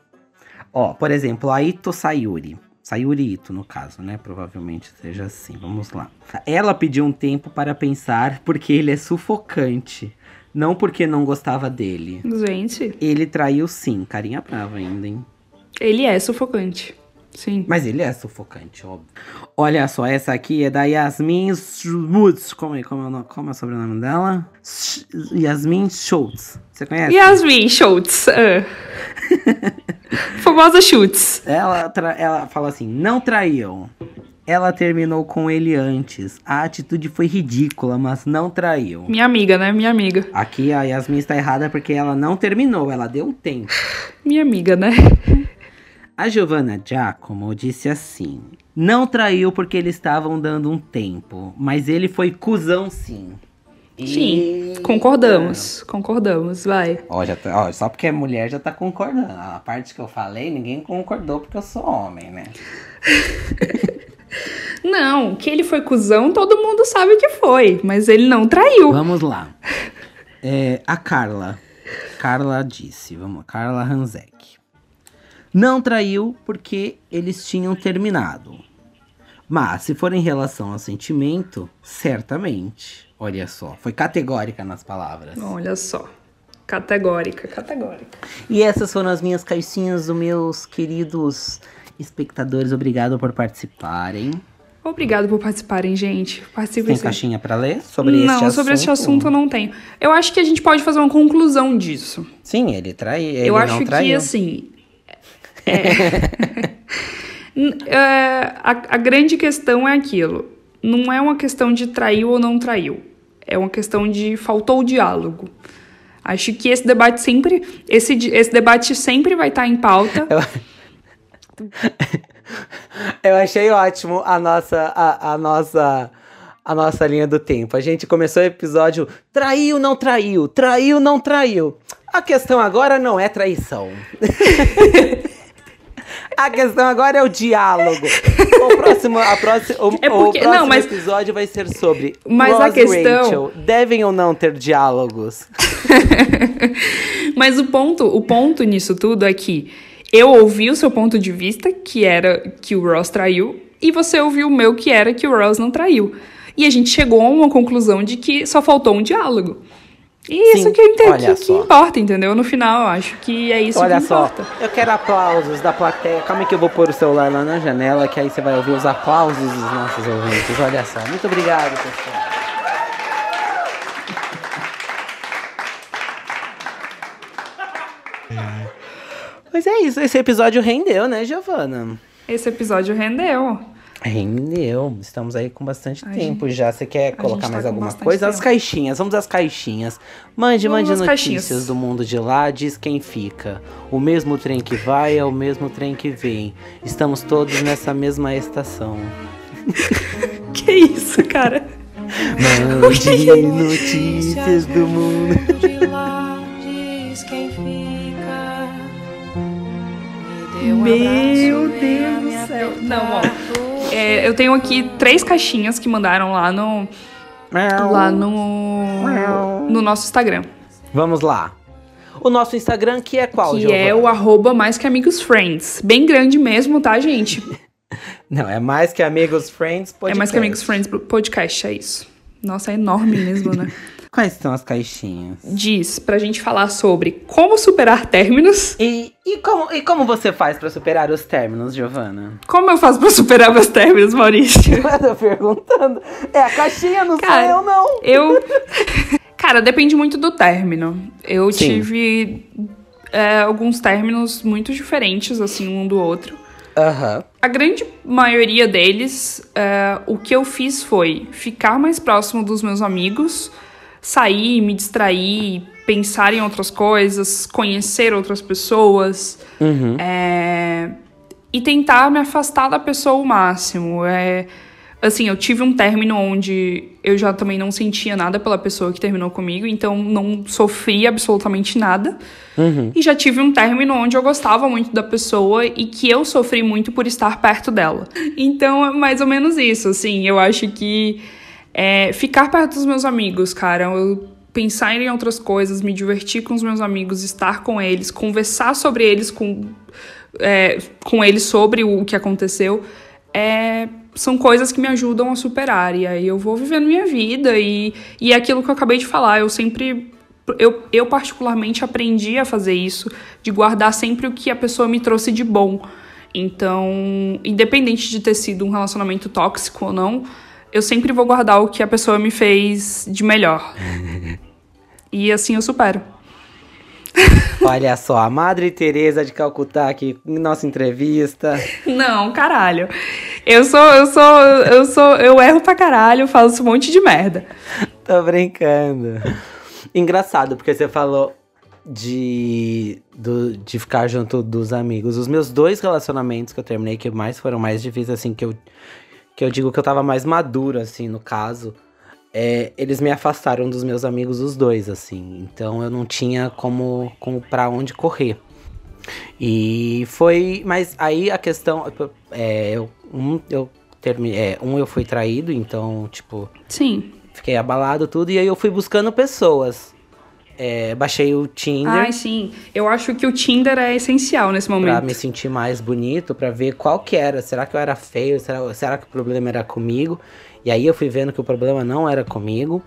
Speaker 2: Ó, por exemplo, a Ito Sayuri. Sayuri Ito, no caso, né? Provavelmente seja assim. Vamos lá. Ela pediu um tempo para pensar porque ele é sufocante. Não porque não gostava dele.
Speaker 3: Gente,
Speaker 2: Ele traiu sim, carinha brava ainda, hein?
Speaker 3: ele é sufocante. Sim.
Speaker 2: Mas ele é sufocante, óbvio. Olha só, essa aqui é da Yasmin Schmutz. Como é, como é, o nome- como é o sobrenome dela? Sch- Yasmin Schultz. Você conhece?
Speaker 3: Yasmin Schultz. ah. Famosa Schultz.
Speaker 2: Ela, ela fala assim: não traiu. Ela terminou com ele antes. A atitude foi ridícula, mas não traiu.
Speaker 3: Minha amiga, né? Minha amiga.
Speaker 2: Aqui a Yasmin está errada porque ela não terminou, ela deu um tempo.
Speaker 3: Minha amiga, né?
Speaker 2: A Giovanna Giacomo disse assim: Não traiu porque eles estavam dando um tempo, mas ele foi cuzão sim.
Speaker 3: Sim,
Speaker 2: Eita.
Speaker 3: concordamos. Concordamos, vai.
Speaker 2: Ó, já tá- ó, só porque é mulher já tá concordando. A parte que eu falei, ninguém concordou porque eu sou homem, né?
Speaker 3: Não, que ele foi cuzão, todo mundo sabe que foi, mas ele não traiu.
Speaker 2: Vamos lá. É, a Carla. Carla disse, vamos Carla Hanzek. Não traiu porque eles tinham terminado. Mas se for em relação ao sentimento, certamente. Olha só, foi categórica nas palavras.
Speaker 3: Olha só. Categórica, categórica.
Speaker 2: E essas foram as minhas caixinhas dos meus queridos espectadores. Obrigado por participarem.
Speaker 3: Obrigado por participarem, gente.
Speaker 2: Tem caixinha pra ler sobre
Speaker 3: não,
Speaker 2: este assunto?
Speaker 3: sobre esse assunto eu não tenho. Eu acho que a gente pode fazer uma conclusão disso.
Speaker 2: Sim, ele traiu. Ele
Speaker 3: eu
Speaker 2: não
Speaker 3: acho que, assim. É- é, a, a grande questão é aquilo. Não é uma questão de traiu ou não traiu. É uma questão de faltou o diálogo. Acho que esse debate sempre. Esse, esse debate sempre vai estar em pauta.
Speaker 2: Eu achei ótimo a nossa, a, a nossa, a nossa linha do tempo. A gente começou o episódio traiu, não traiu, traiu, não traiu. A questão agora não é traição. a questão agora é o diálogo. O próximo, a próxima, o,
Speaker 3: É porque-
Speaker 2: o próximo
Speaker 3: não, mas-
Speaker 2: episódio vai ser sobre
Speaker 3: Mas a
Speaker 2: Ross e
Speaker 3: questão-
Speaker 2: Rachel devem ou não ter diálogos.
Speaker 3: Mas o ponto, o ponto nisso tudo é que eu ouvi o seu ponto de vista, que era que o Ross traiu, e você ouviu o meu, que era que o Ross não traiu. E a gente chegou a uma conclusão de que só faltou um diálogo. E
Speaker 2: Sim,
Speaker 3: isso que, eu entendi,
Speaker 2: olha
Speaker 3: que
Speaker 2: só.
Speaker 3: importa, entendeu? No final, eu acho que é isso
Speaker 2: Olha
Speaker 3: que
Speaker 2: só,
Speaker 3: importa.
Speaker 2: eu quero aplausos da plateia. Calma aí que eu vou pôr o celular lá na janela, que aí você vai ouvir os aplausos dos nossos ouvintes. Olha só, muito obrigado, pessoal. Pois é isso, esse episódio rendeu, né, Giovana?
Speaker 3: Esse episódio rendeu.
Speaker 2: Rendeu, estamos aí com bastante
Speaker 3: A
Speaker 2: tempo já. Você quer colocar
Speaker 3: gente tá
Speaker 2: mais alguma coisa? As
Speaker 3: tempo.
Speaker 2: caixinhas, vamos às caixinhas. Mande,
Speaker 3: Vamos
Speaker 2: mande notícias
Speaker 3: caixinhas.
Speaker 2: do mundo de lá, diz quem fica. O mesmo trem que vai é o mesmo trem que vem. Estamos todos nessa mesma estação.
Speaker 3: Que isso, cara?
Speaker 2: Mande notícias do mundo.
Speaker 6: De lá diz quem fica. Um
Speaker 3: Meu Deus
Speaker 6: me
Speaker 3: do céu. Não, ó. É, eu tenho aqui três caixinhas que mandaram lá no, lá no, no nosso Instagram.
Speaker 2: Vamos lá. O nosso Instagram que é qual,
Speaker 3: que
Speaker 2: Giovana?
Speaker 3: é o arroba mais que amigos friends. Bem grande mesmo, tá, gente?
Speaker 2: Não, é mais que Amigos Friends
Speaker 3: É
Speaker 2: podcast.
Speaker 3: mais que amigos friends podcast, é isso. Nossa, é enorme mesmo, né?
Speaker 2: Quais são as caixinhas?
Speaker 3: Diz pra gente falar sobre como superar términos.
Speaker 2: E, e, como, e como você faz pra superar os términos, Giovana?
Speaker 3: Como eu faço pra superar meus términos, Maurício?
Speaker 2: Eu tô perguntando. É a caixinha, não
Speaker 3: Cara,
Speaker 2: sou eu, não.
Speaker 3: Eu. Cara, depende muito do término. Eu
Speaker 2: Sim.
Speaker 3: tive é, alguns términos muito diferentes, assim, um do outro.
Speaker 2: Aham.
Speaker 3: A grande maioria deles, é, o que eu fiz foi ficar mais próximo dos meus amigos, sair, me distrair, pensar em outras coisas, conhecer outras pessoas.
Speaker 2: Uhum.
Speaker 3: É, e tentar me afastar da pessoa o máximo. É, assim, eu tive um término onde eu já também não sentia nada pela pessoa que terminou comigo, então não sofri absolutamente nada.
Speaker 2: Uhum.
Speaker 3: E já tive um término onde eu gostava muito da pessoa e que eu sofri muito por estar perto dela. Então é mais ou menos isso, assim. Eu acho que é, ficar perto dos meus amigos, cara, eu pensar em outras coisas, me divertir com os meus amigos, estar com eles, conversar sobre eles com, é, com eles sobre o que aconteceu, é, são coisas que me ajudam a superar. E aí eu vou vivendo minha vida e, e é aquilo que eu acabei de falar. Eu sempre. Eu, eu, particularmente, aprendi a fazer isso, de guardar sempre o que a pessoa me trouxe de bom. Então, independente de ter sido um relacionamento tóxico ou não, eu sempre vou guardar o que a pessoa me fez de melhor. e assim eu supero.
Speaker 2: Olha só, a Madre Teresa de Calcutá aqui em nossa entrevista.
Speaker 3: Não, caralho. Eu sou, eu sou, eu sou, eu erro pra caralho, faço um monte de merda.
Speaker 2: Tô brincando. Engraçado, porque você falou de, do, de ficar junto dos amigos. Os meus dois relacionamentos que eu terminei, que mais foram mais difíceis, assim, que eu, que eu digo que eu tava mais maduro, assim, no caso. É, eles me afastaram dos meus amigos, os dois, assim. Então eu não tinha como, como pra onde correr. E foi. Mas aí a questão. É, eu, um, eu terminei. É, um eu fui traído, então, tipo.
Speaker 3: Sim.
Speaker 2: Fiquei abalado tudo. E aí eu fui buscando pessoas. É, baixei o Tinder.
Speaker 3: Ai, sim. Eu acho que o Tinder é essencial nesse momento.
Speaker 2: Pra me sentir mais bonito, pra ver qual que era. Será que eu era feio? Será, será que o problema era comigo? E aí eu fui vendo que o problema não era comigo.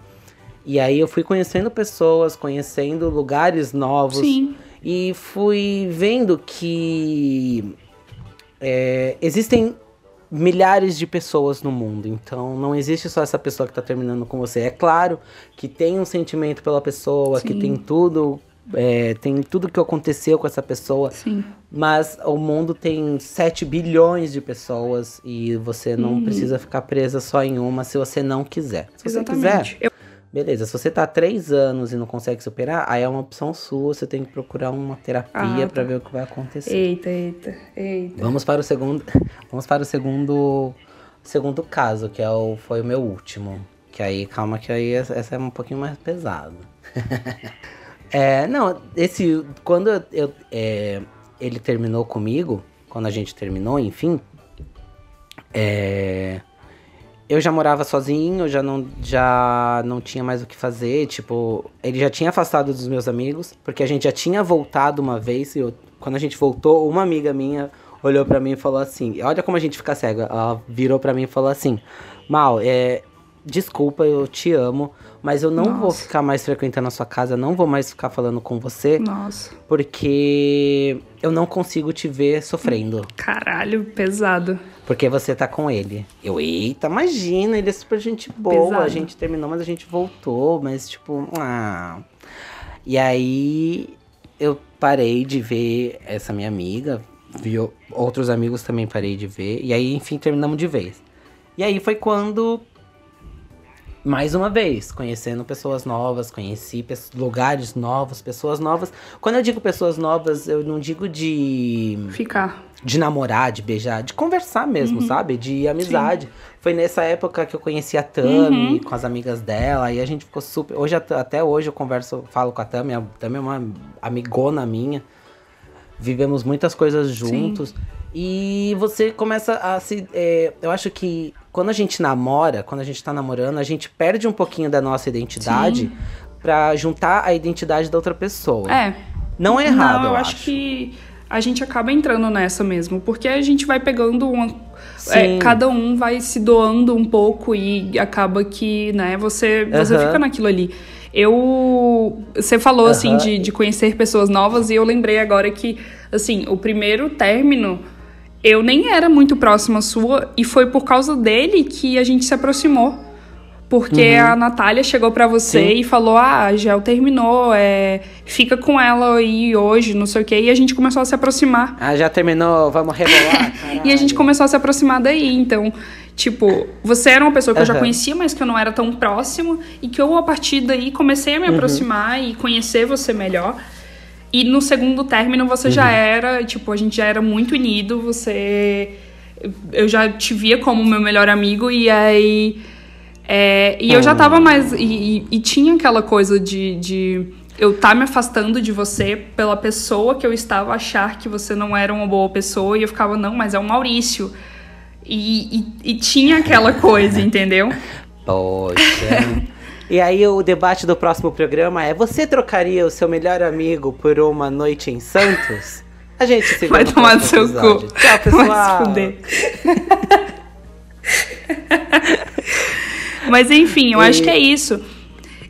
Speaker 2: E aí eu fui conhecendo pessoas, conhecendo lugares novos.
Speaker 3: Sim.
Speaker 2: E fui vendo que é, existem milhares de pessoas no mundo. Então não existe só essa pessoa que tá terminando com você. É claro que tem um sentimento pela pessoa,
Speaker 3: Sim.
Speaker 2: que tem tudo. é, tem tudo que aconteceu com essa pessoa,
Speaker 3: Sim.
Speaker 2: mas o mundo tem 7 bilhões de pessoas e você não
Speaker 3: Uhum.
Speaker 2: precisa ficar presa só em uma se você não quiser. Se você quiser,
Speaker 3: Exatamente. Eu-
Speaker 2: beleza. Se você tá há três anos e não consegue superar, aí é uma opção sua, você tem que procurar uma terapia
Speaker 3: Ah,
Speaker 2: pra
Speaker 3: tá.
Speaker 2: ver o que vai acontecer.
Speaker 3: Eita, eita, eita.
Speaker 2: Vamos para o segundo, vamos para o segundo, segundo caso, que é o, foi o meu último. Que aí, calma, que aí essa essa é um pouquinho mais pesada. é, não, esse, quando eu, eu, é, ele terminou comigo, quando a gente terminou, enfim, é, eu já morava sozinho, já não, já não tinha mais o que fazer, tipo, ele já tinha afastado dos meus amigos, porque a gente já tinha voltado uma vez, e eu- quando a gente voltou, uma amiga minha olhou pra mim e falou assim, olha como a gente fica cega, ela virou pra mim e falou assim, Mal, é, desculpa, eu te amo, mas eu não vou
Speaker 3: Nossa.
Speaker 2: ficar mais frequentando a sua casa, não vou mais ficar falando com você,
Speaker 3: Nossa.
Speaker 2: porque eu não consigo te ver sofrendo.
Speaker 3: Caralho, pesado.
Speaker 2: Porque você tá com ele. Eu, eita, imagina, ele é super gente boa.
Speaker 3: Pesado.
Speaker 2: A gente terminou, mas a gente voltou. Mas, tipo, ah. E aí eu parei de ver essa minha amiga. Vi outros amigos também parei de ver. E aí, enfim, terminamos de vez. E aí foi quando. Mais uma vez, conhecendo pessoas novas, conheci lugares novos, pessoas novas. Quando eu digo pessoas novas, eu não digo de
Speaker 3: Ficar.
Speaker 2: de namorar, de beijar, de conversar mesmo, sabe? De amizade. Foi nessa época que eu conheci a Tami com as amigas dela, e a gente ficou super. Hoje, at- até hoje eu converso, falo com a Tami, a Tami é uma amigona minha. Vivemos muitas coisas juntos. E você começa a se. é, eu acho que quando a gente namora, quando a gente tá namorando, a gente perde um pouquinho da nossa identidade pra juntar a identidade da outra pessoa.
Speaker 3: É.
Speaker 2: Não é errado.
Speaker 3: Não, eu, acho, que a gente acaba entrando nessa mesmo, porque a gente vai pegando uma. é, cada um vai se doando um pouco e acaba que, né, você, você
Speaker 2: Aham.
Speaker 3: fica naquilo ali. Eu. Você falou, assim,
Speaker 2: Aham.
Speaker 3: de, de conhecer pessoas novas, e eu lembrei agora que, assim, o primeiro término. Eu nem era muito próxima sua, e foi por causa dele que a gente se aproximou. Porque a Natália chegou pra você
Speaker 2: Uhum. Sim.
Speaker 3: e falou: Ah, a Gel terminou, é, fica com ela aí hoje, não sei o quê. E a gente começou a se aproximar.
Speaker 2: Ah, já terminou, vamos rebolar.
Speaker 3: E a gente começou a se aproximar daí. Então, tipo, você era uma pessoa que eu já conhecia, mas que eu não era tão próximo. E que eu, a partir daí, comecei a me
Speaker 2: Uhum.
Speaker 3: aproximar e conhecer você melhor. E no segundo término você
Speaker 2: Uhum.
Speaker 3: já era, tipo, a gente já era muito unido, você. Eu já te via como meu melhor amigo, e aí. é, e eu já
Speaker 2: Ah.
Speaker 3: tava mais. E, e- e tinha aquela coisa de. de eu tá me afastando de você pela pessoa que eu estava, achar que você não era uma boa pessoa, e eu ficava, não, mas é o Maurício. E, e, e tinha aquela coisa, entendeu?
Speaker 2: Poxa. E aí o debate do próximo programa é: você trocaria o seu melhor amigo por uma noite em Santos? A gente se vê
Speaker 3: Vai tomar no seu
Speaker 2: episódio.
Speaker 3: cu.
Speaker 2: Tchau, pessoal.
Speaker 3: Vai se fuder. Mas enfim, eu
Speaker 2: E-
Speaker 3: acho que é isso.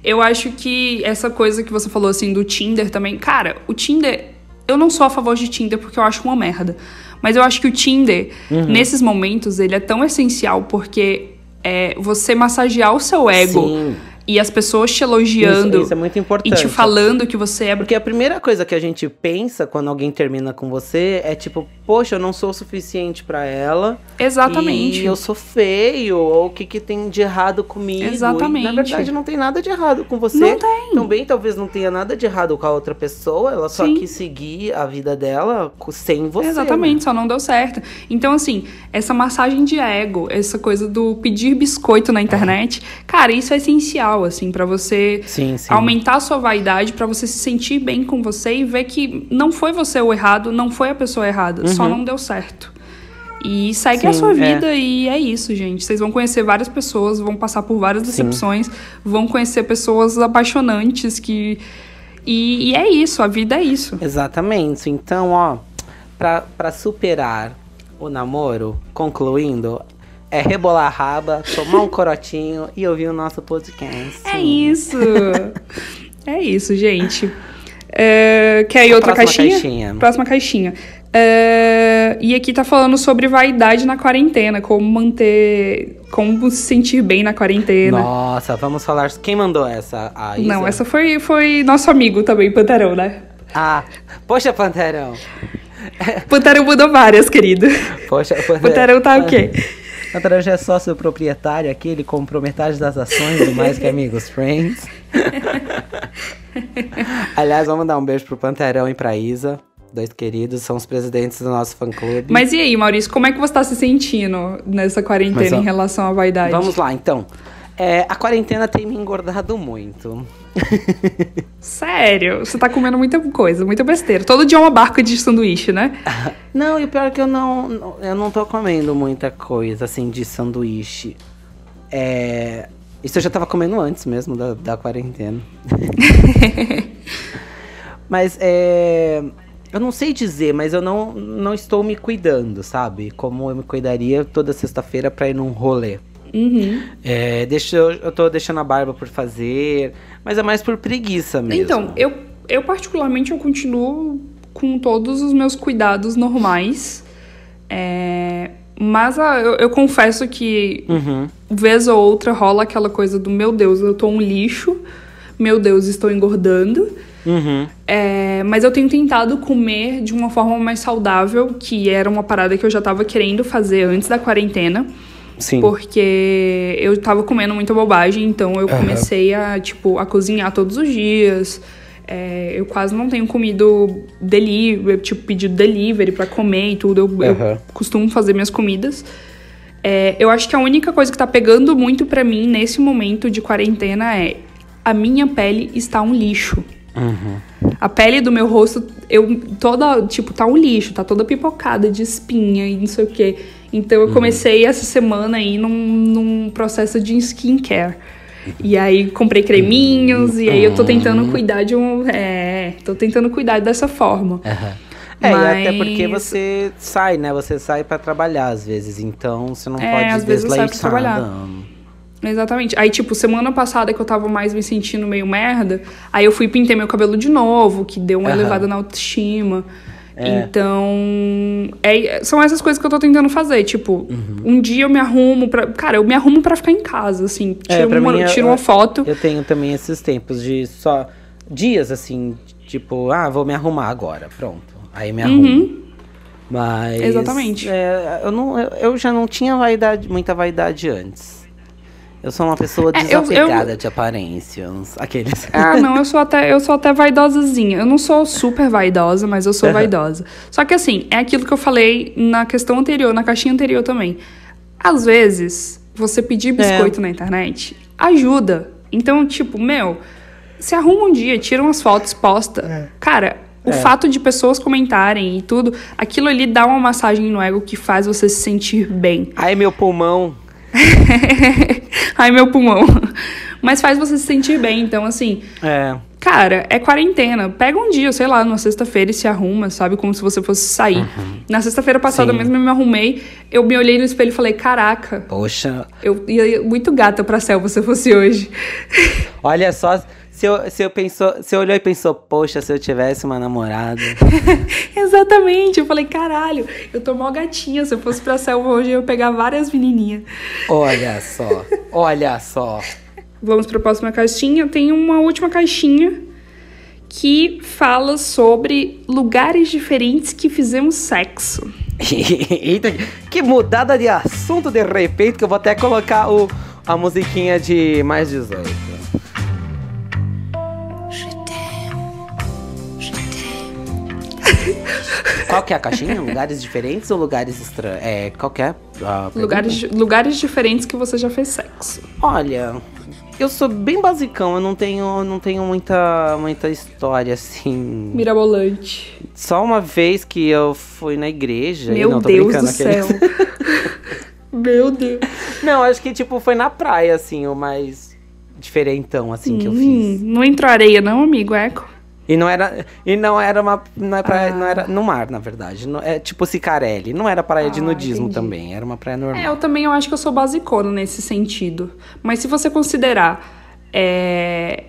Speaker 3: Eu acho que essa coisa que você falou assim do Tinder também. Cara, o Tinder. Eu não sou a favor de Tinder porque eu acho uma merda. Mas eu acho que o Tinder,
Speaker 2: Uhum.
Speaker 3: nesses momentos, ele é tão essencial porque é você massagear o seu ego
Speaker 2: Sim.
Speaker 3: E as pessoas te elogiando
Speaker 2: Isso, isso é muito
Speaker 3: e
Speaker 2: importante.
Speaker 3: te falando que você é.
Speaker 2: Porque a primeira coisa que a gente pensa quando alguém termina com você é tipo, poxa, eu não sou o suficiente pra ela.
Speaker 3: Exatamente.
Speaker 2: E eu sou feio, ou o que, que tem de errado comigo.
Speaker 3: Exatamente.
Speaker 2: E, na verdade, não tem nada de errado com você.
Speaker 3: Não tem.
Speaker 2: Também talvez não tenha nada de errado com a outra pessoa, ela só
Speaker 3: Sim.
Speaker 2: quis seguir a vida dela sem você.
Speaker 3: Exatamente, só não deu certo. Então, assim, essa massagem de ego, essa coisa do pedir biscoito na internet, cara, isso é essencial, assim, pra você
Speaker 2: Sim, sim.
Speaker 3: aumentar a sua vaidade, pra você se sentir bem com você e ver que não foi você o errado, não foi a pessoa errada, só não deu certo. E segue a
Speaker 2: Uhum. Sim,
Speaker 3: sua
Speaker 2: é.
Speaker 3: vida e é isso, gente. Vocês vão conhecer várias pessoas, vão passar por várias decepções, vão conhecer pessoas apaixonantes que. E, e é isso, a vida é isso.
Speaker 2: Exatamente. Então, ó, pra superar o namoro, concluindo, é rebolar a raba, tomar um corotinho e ouvir o nosso podcast.
Speaker 3: É isso. é isso, gente. É, quer ir outra
Speaker 2: Próxima
Speaker 3: caixinha?
Speaker 2: caixinha.
Speaker 3: Próxima caixinha. É, e aqui tá falando sobre vaidade na quarentena, como manter. Como se sentir bem na quarentena.
Speaker 2: Nossa, vamos falar. Quem mandou essa? A Isa?
Speaker 3: Não, essa foi, foi nosso amigo também, Panterão, né?
Speaker 2: Ah, poxa, Panterão.
Speaker 3: Panterão mudou várias, querido.
Speaker 2: Poxa, Panterão.
Speaker 3: Panterão tá o quê?
Speaker 2: Panterão já é sócio proprietário aqui, ele comprou metade das ações do Mais Que Amigos Friends. Aliás, vamos dar um beijo pro Panterão e pra Isa. Dois queridos, são os presidentes do nosso fã-clube.
Speaker 3: Mas e aí, Maurício, como é que você tá se sentindo nessa quarentena
Speaker 2: Mas, ó,
Speaker 3: em relação à vaidade?
Speaker 2: Vamos lá, então. É, a quarentena tem me engordado muito.
Speaker 3: Sério, você tá comendo muita coisa, muita besteira. Todo dia é uma barca de sanduíche, né?
Speaker 2: Não, e o pior é que eu não, eu não tô comendo muita coisa, assim, de sanduíche. É, isso eu já tava comendo antes mesmo da, da quarentena. mas é, eu não sei dizer, mas eu não, não estou me cuidando, sabe? Como eu me cuidaria toda sexta-feira pra ir num rolê.
Speaker 3: Uhum.
Speaker 2: É, deixa, eu tô deixando a barba por fazer, mas é mais por preguiça mesmo.
Speaker 3: Então, eu, eu particularmente eu continuo com todos os meus cuidados normais. É, mas ah, eu, eu confesso que
Speaker 2: Uhum.
Speaker 3: vez ou outra rola aquela coisa do meu Deus, eu tô um lixo, meu Deus, estou engordando.
Speaker 2: Uhum.
Speaker 3: É, mas eu tenho tentado comer de uma forma mais saudável, que era uma parada que eu já tava querendo fazer antes da quarentena.
Speaker 2: Sim.
Speaker 3: Porque eu tava comendo muita bobagem, então eu comecei a, tipo, a cozinhar todos os dias. É, eu quase não tenho comido delivery, tipo, pedido delivery pra comer e tudo. Eu, eu
Speaker 2: Aham.
Speaker 3: costumo fazer minhas comidas. É, eu acho que a única coisa que tá pegando muito pra mim nesse momento de quarentena é a minha pele está um lixo. A pele do meu rosto, eu toda, tipo, tá um lixo, tá toda pipocada de espinha e não sei o quê. Então eu comecei essa semana aí num, num processo de skincare. E aí comprei creminhos, e aí eu tô tentando cuidar de um. É, tô tentando cuidar dessa forma.
Speaker 2: É, e até porque
Speaker 3: Mas-
Speaker 2: você sai, né? Você sai pra trabalhar às vezes, então você não
Speaker 3: É,
Speaker 2: pode
Speaker 3: às vezes eu saio pra trabalhar. Exatamente. Aí, tipo, semana passada que eu tava mais me sentindo meio merda, aí eu fui e pintei meu cabelo de novo, que deu uma
Speaker 2: Aham.
Speaker 3: elevada na autoestima.
Speaker 2: É.
Speaker 3: Então, é- são essas coisas que eu tô tentando fazer. Tipo,
Speaker 2: Uhum.
Speaker 3: um dia eu me arrumo pra. Cara, eu me arrumo pra ficar em casa, assim.
Speaker 2: É,
Speaker 3: Tiro,
Speaker 2: pra
Speaker 3: uma,
Speaker 2: mim, eu-
Speaker 3: tiro uma foto.
Speaker 2: Eu tenho também esses tempos de só dias assim, tipo, ah, vou me arrumar agora, pronto. Aí me arrumo. Mas
Speaker 3: Uhum. Exatamente.
Speaker 2: é, eu não eu, eu já não tinha vaidade, muita vaidade antes. Eu sou uma pessoa
Speaker 3: É, eu- eu-
Speaker 2: desapegada de aparências. Aqueles.
Speaker 3: Ah, não, eu sou até, eu sou até vaidosazinha. Eu não sou super vaidosa, mas eu sou vaidosa. Só que assim, é aquilo que eu falei na questão anterior, na caixinha anterior também. Às vezes, você pedir biscoito na internet ajuda. Então, tipo, meu, se arruma um dia, tira umas fotos, posta. Cara, o fato de pessoas comentarem e tudo, aquilo ali dá uma massagem no ego que faz você se sentir bem.
Speaker 2: Ai, meu pulmão.
Speaker 3: Ai, meu pulmão. Mas faz você se sentir bem. Então, assim,
Speaker 2: É.
Speaker 3: Cara, é quarentena. Pega um dia, sei lá, numa sexta-feira e se arruma, sabe? Como se você fosse sair. Na sexta-feira passada
Speaker 2: Sim.
Speaker 3: mesmo eu me arrumei, eu me olhei no espelho e falei, caraca,
Speaker 2: Poxa,
Speaker 3: eu ia muito gata pra selva se eu fosse hoje.
Speaker 2: olha só, Se eu, se eu pensou, você olhou e pensou, poxa, se eu tivesse uma namorada.
Speaker 3: Exatamente. Eu falei, caralho, eu tô mó gatinha. Se eu fosse pra selva hoje, eu ia pegar várias menininhas.
Speaker 2: Olha só, olha só.
Speaker 3: Vamos para a próxima caixinha. Tem uma última caixinha que fala sobre lugares diferentes que fizemos sexo.
Speaker 2: Eita, que mudada de assunto de repente que eu vou até colocar o, a musiquinha de mais 18. Qual que é a caixinha? Lugares diferentes ou lugares estranhos? É, qual que é?
Speaker 3: Lugares, lugares diferentes que você já fez sexo.
Speaker 2: Olha, eu sou bem basicão, eu não tenho, não tenho muita, muita história assim.
Speaker 3: Mirabolante.
Speaker 2: Só uma vez que eu fui na igreja. e
Speaker 3: Meu
Speaker 2: não, tô
Speaker 3: Deus do céu. Meu Deus.
Speaker 2: Não, acho que tipo foi na praia, assim, o mais diferentão, assim, que eu
Speaker 3: Hum,
Speaker 2: fiz.
Speaker 3: Não entrou areia, não, amigo? Eco.
Speaker 2: E não era, e não era uma, não, é praia, não era no mar, na verdade. Não- é tipo Cicarelli, não era praia de
Speaker 3: Ah,
Speaker 2: nudismo
Speaker 3: entendi.
Speaker 2: também, era uma praia normal.
Speaker 3: É, eu também eu acho que eu sou basicona nesse sentido. Mas se você considerar é,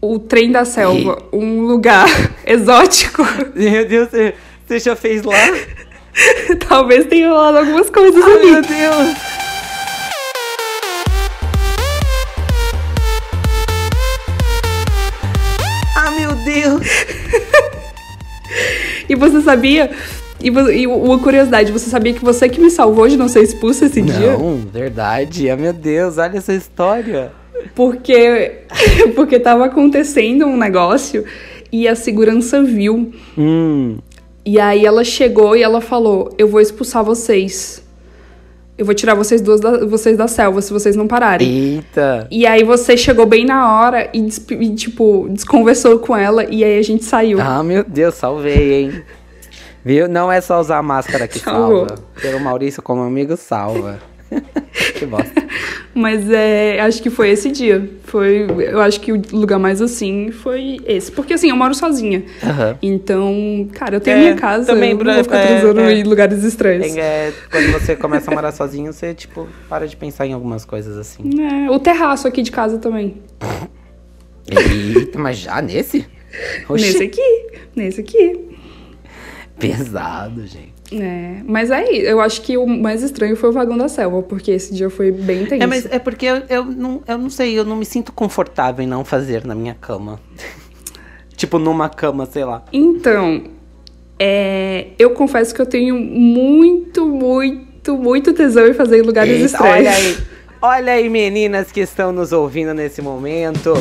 Speaker 3: o trem da selva um lugar exótico,
Speaker 2: Meu Deus, você, você já fez lá?
Speaker 3: talvez tenha rolado algumas coisas
Speaker 2: Ai,
Speaker 3: ali.
Speaker 2: meu Deus.
Speaker 3: E você sabia? E, e uma curiosidade, você sabia que você que me salvou de não ser expulsa esse dia?
Speaker 2: Não, verdade. Ah, meu Deus, olha essa história.
Speaker 3: Porque, porque tava acontecendo um negócio e a segurança viu.
Speaker 2: Hum.
Speaker 3: E aí ela chegou e ela falou: Eu vou expulsar vocês. Eu vou tirar vocês duas da, vocês da selva se vocês não pararem.
Speaker 2: Eita.
Speaker 3: E aí você chegou bem na hora e, e, tipo, desconversou com ela e aí a gente saiu.
Speaker 2: Ah, meu Deus, salvei, hein? Viu? Não é só usar a máscara que salva. Pelo Maurício como amigo, salva. que bosta.
Speaker 3: Mas é, acho que foi esse dia. Foi, eu acho que o lugar mais assim foi esse. Porque assim, eu moro sozinha.
Speaker 2: Aham.
Speaker 3: Então, cara, eu tenho
Speaker 2: É,
Speaker 3: minha casa,
Speaker 2: também
Speaker 3: eu não
Speaker 2: pra-
Speaker 3: vou ficar
Speaker 2: é,
Speaker 3: transando
Speaker 2: é.
Speaker 3: em lugares estranhos.
Speaker 2: Tem, é, quando você começa a morar sozinho, você, tipo, para de pensar em algumas coisas assim.
Speaker 3: É, o terraço aqui de casa também.
Speaker 2: Eita, mas já nesse? Oxi,
Speaker 3: Nesse aqui. Nesse aqui.
Speaker 2: Pesado, gente.
Speaker 3: É, mas aí, eu acho que o mais estranho foi o vagão da selva, porque esse dia foi bem tenso.
Speaker 2: É, mas é porque eu, eu, não, eu não sei, eu não me sinto confortável em não fazer na minha cama. tipo, numa cama, sei lá.
Speaker 3: Então, é, eu confesso que eu tenho muito, muito, muito tesão em fazer em lugares
Speaker 2: Eita,
Speaker 3: estranhos.
Speaker 2: olha aí. Olha aí, meninas que estão nos ouvindo nesse momento.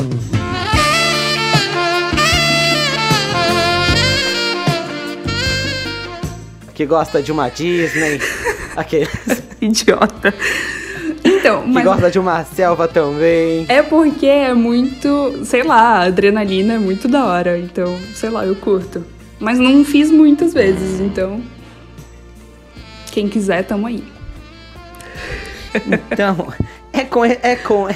Speaker 2: Que gosta de uma Disney. Aqueles
Speaker 3: Idiota. Então,
Speaker 2: que
Speaker 3: mas
Speaker 2: gosta de uma selva também.
Speaker 3: é porque é muito, sei lá, a adrenalina é muito da hora. Então, sei lá, eu curto. Mas não fiz muitas vezes, então. Quem quiser, tamo aí.
Speaker 2: Então, é com, é com,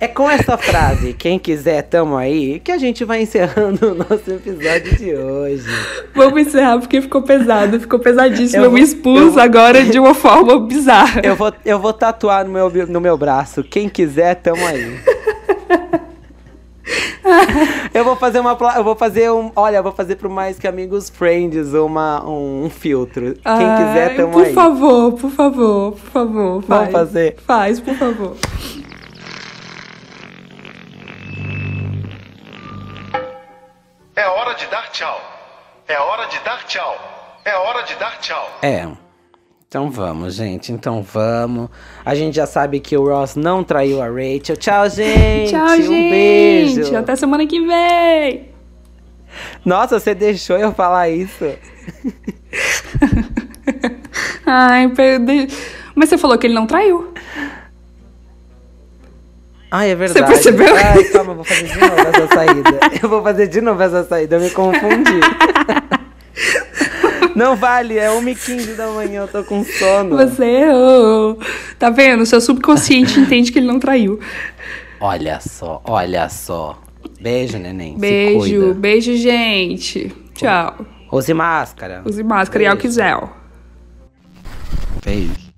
Speaker 2: é, com essa frase, quem quiser, tamo aí, que a gente vai encerrando o nosso episódio de hoje.
Speaker 3: Vamos encerrar porque ficou pesado, ficou pesadíssimo.
Speaker 2: Eu
Speaker 3: Eu, me expus
Speaker 2: eu
Speaker 3: agora de uma forma bizarra.
Speaker 2: Eu vou, eu vou tatuar no meu, no meu braço, quem quiser, tamo aí. Eu vou fazer uma. Eu vou fazer um. Olha, eu vou fazer pro Mais Que Amigos Friends uma, um, um filtro. Quem quiser,
Speaker 3: Ai,
Speaker 2: tamo
Speaker 3: por
Speaker 2: aí.
Speaker 3: favor, por favor, por favor.
Speaker 2: Vamos
Speaker 3: faz.
Speaker 2: fazer.
Speaker 3: Faz, por favor.
Speaker 7: É hora de dar tchau. É hora de dar tchau. É hora de dar tchau.
Speaker 2: É. Então vamos, gente. Então vamos. A gente já sabe que o Ross não traiu a Rachel. Tchau, gente.
Speaker 3: Tchau,
Speaker 2: um
Speaker 3: gente.
Speaker 2: beijo.
Speaker 3: Até semana que vem.
Speaker 2: Nossa, você deixou eu falar isso.
Speaker 3: Ai, perde... Mas você falou que ele não traiu.
Speaker 2: Ai, é verdade.
Speaker 3: percebeu?
Speaker 2: Ai, calma, eu vou fazer de novo essa saída. Eu vou fazer de novo essa saída, eu me confundi. Não vale, é 1h15 da manhã, eu tô com sono.
Speaker 3: Você errou. Tá vendo? Seu subconsciente entende que ele não traiu.
Speaker 2: Olha só, olha só. Beijo, neném. Se
Speaker 3: Beijo,
Speaker 2: cuida.
Speaker 3: beijo, gente. Tchau.
Speaker 2: Use máscara.
Speaker 3: Use máscara e álcool gel.
Speaker 2: Beijo.